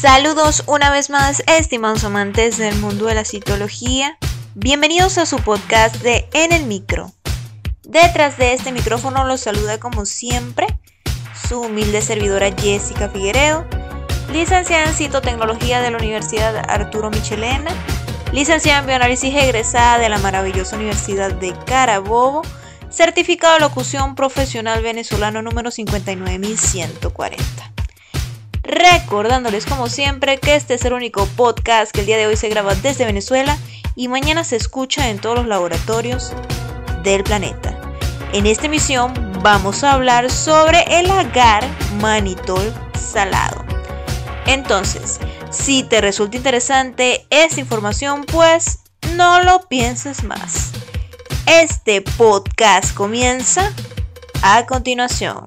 Saludos una vez más, estimados amantes del mundo de la citología. Bienvenidos a su podcast de En el Micro. Detrás de este micrófono los saluda como siempre su humilde servidora Jessica Figueredo, licenciada en citotecnología de la Universidad Arturo Michelena, licenciada en bioanálisis egresada de la maravillosa Universidad de Carabobo, certificado de locución profesional venezolano número 59140 recordándoles como siempre que este es el único podcast que el día de hoy se graba desde Venezuela y mañana se escucha en todos los laboratorios del planeta. En esta emisión vamos a hablar sobre el agar manitol salado. Entonces, si te resulta interesante esta información, pues no lo pienses más. Este podcast comienza a continuación.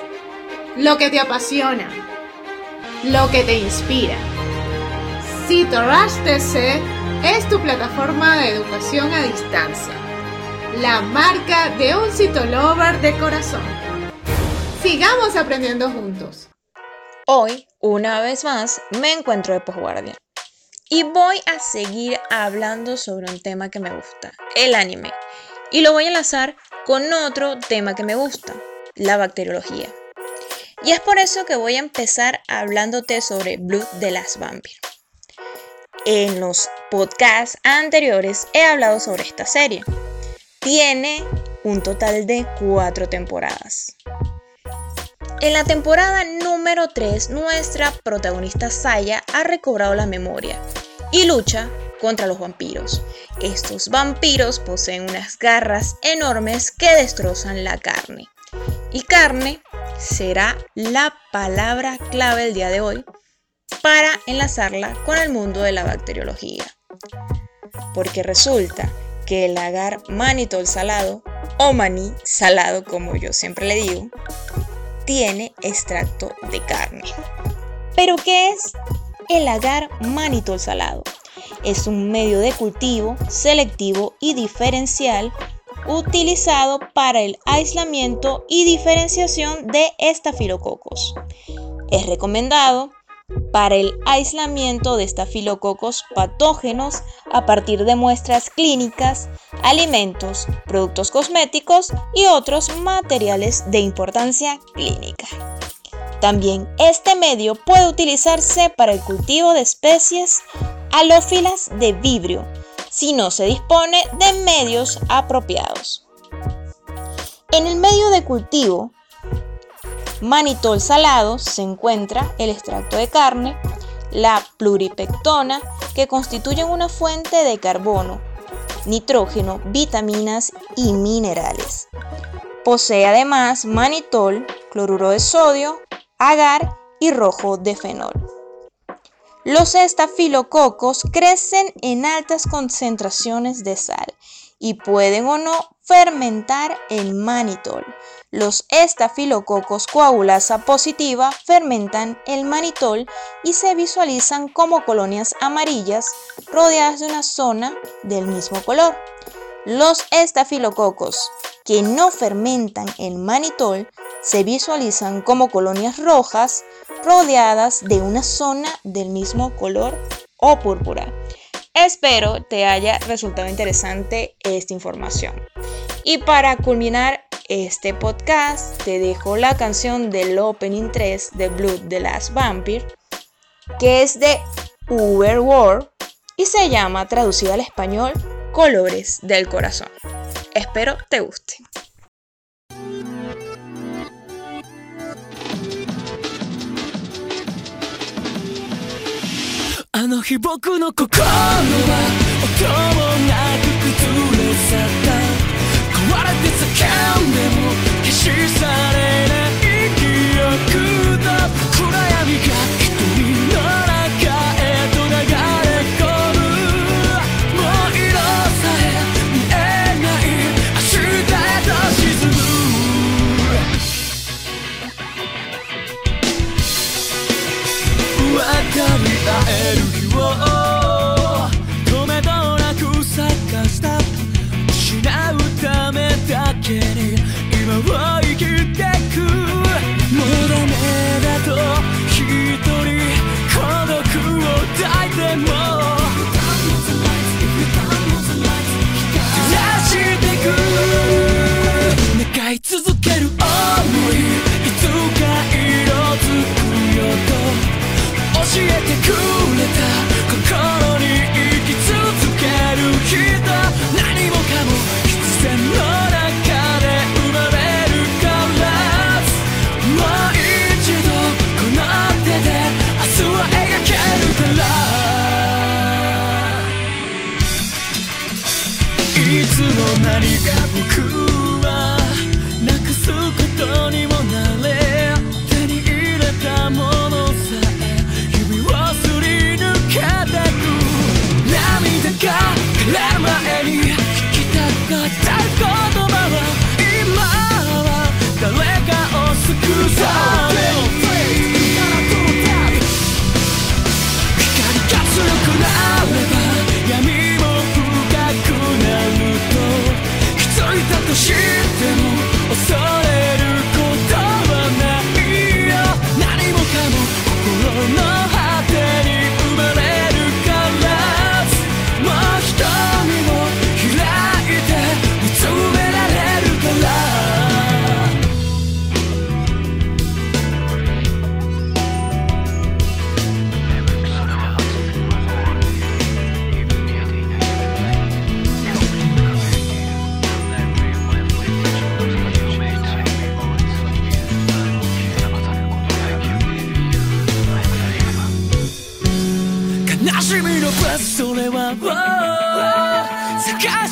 lo que te apasiona, lo que te inspira. CitoRush TC es tu plataforma de educación a distancia, la marca de un citolover de corazón. Sigamos aprendiendo juntos. Hoy, una vez más, me encuentro de posguardia. Y voy a seguir hablando sobre un tema que me gusta, el anime. Y lo voy a enlazar con otro tema que me gusta, la bacteriología. Y es por eso que voy a empezar hablándote sobre Blood de las Vampire. En los podcasts anteriores he hablado sobre esta serie. Tiene un total de cuatro temporadas. En la temporada número 3, nuestra protagonista Saya ha recobrado la memoria y lucha contra los vampiros. Estos vampiros poseen unas garras enormes que destrozan la carne. Y carne será la palabra clave el día de hoy para enlazarla con el mundo de la bacteriología. Porque resulta que el agar manitol salado, o maní salado como yo siempre le digo, tiene extracto de carne. ¿Pero qué es el agar manitol salado? Es un medio de cultivo selectivo y diferencial utilizado para el aislamiento y diferenciación de estafilococos. Es recomendado para el aislamiento de estafilococos patógenos a partir de muestras clínicas, alimentos, productos cosméticos y otros materiales de importancia clínica. También este medio puede utilizarse para el cultivo de especies halófilas de vibrio, si no se dispone de medios apropiados. En el medio de cultivo, manitol salado, se encuentra el extracto de carne, la pluripectona, que constituyen una fuente de carbono, nitrógeno, vitaminas y minerales. Posee además manitol, cloruro de sodio, agar y rojo de fenol. Los estafilococos crecen en altas concentraciones de sal y pueden o no fermentar en manitol. Los estafilococos coagulasa positiva fermentan el manitol y se visualizan como colonias amarillas rodeadas de una zona del mismo color. Los estafilococos que no fermentan el manitol se visualizan como colonias rojas rodeadas de una zona del mismo color o púrpura. Espero te haya resultado interesante esta información. Y para culminar este podcast, te dejo la canción del Opening 3 de Blood the Last Vampire, que es de Uber World y se llama, traducida al español, Colores del Corazón. Espero te guste. の日僕の心は音もなく崩れ去った。壊れて叫んでも消し去る。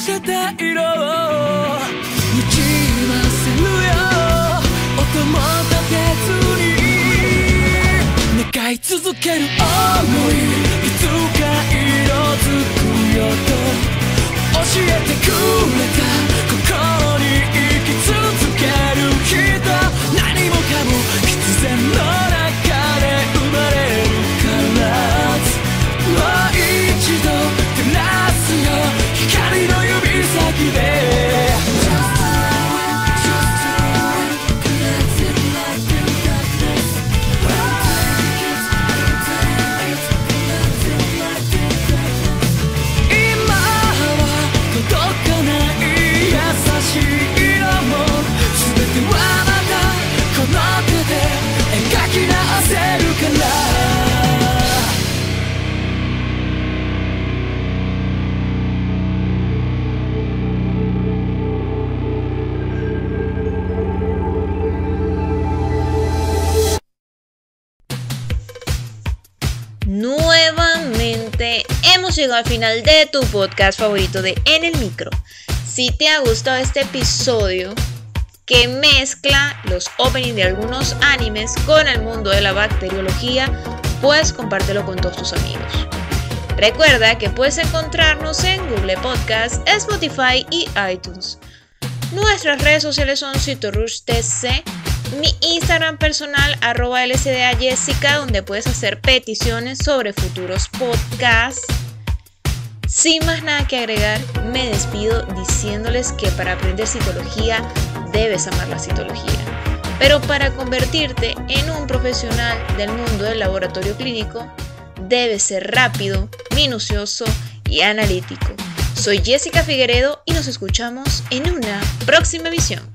探していろにじませるよ音も立てずに願い続ける想いいつか色づくよと教えてくれた hemos llegado al final de tu podcast favorito de En el Micro. Si te ha gustado este episodio que mezcla los openings de algunos animes con el mundo de la bacteriología, puedes compártelo con todos tus amigos. Recuerda que puedes encontrarnos en Google Podcast, Spotify y iTunes. Nuestras redes sociales son CitoRushTC, mi Instagram personal arroba LCDA Jessica, donde puedes hacer peticiones sobre futuros podcasts. Sin más nada que agregar, me despido diciéndoles que para aprender citología debes amar la citología. Pero para convertirte en un profesional del mundo del laboratorio clínico, debes ser rápido, minucioso y analítico. Soy Jessica Figueredo y nos escuchamos en una próxima emisión.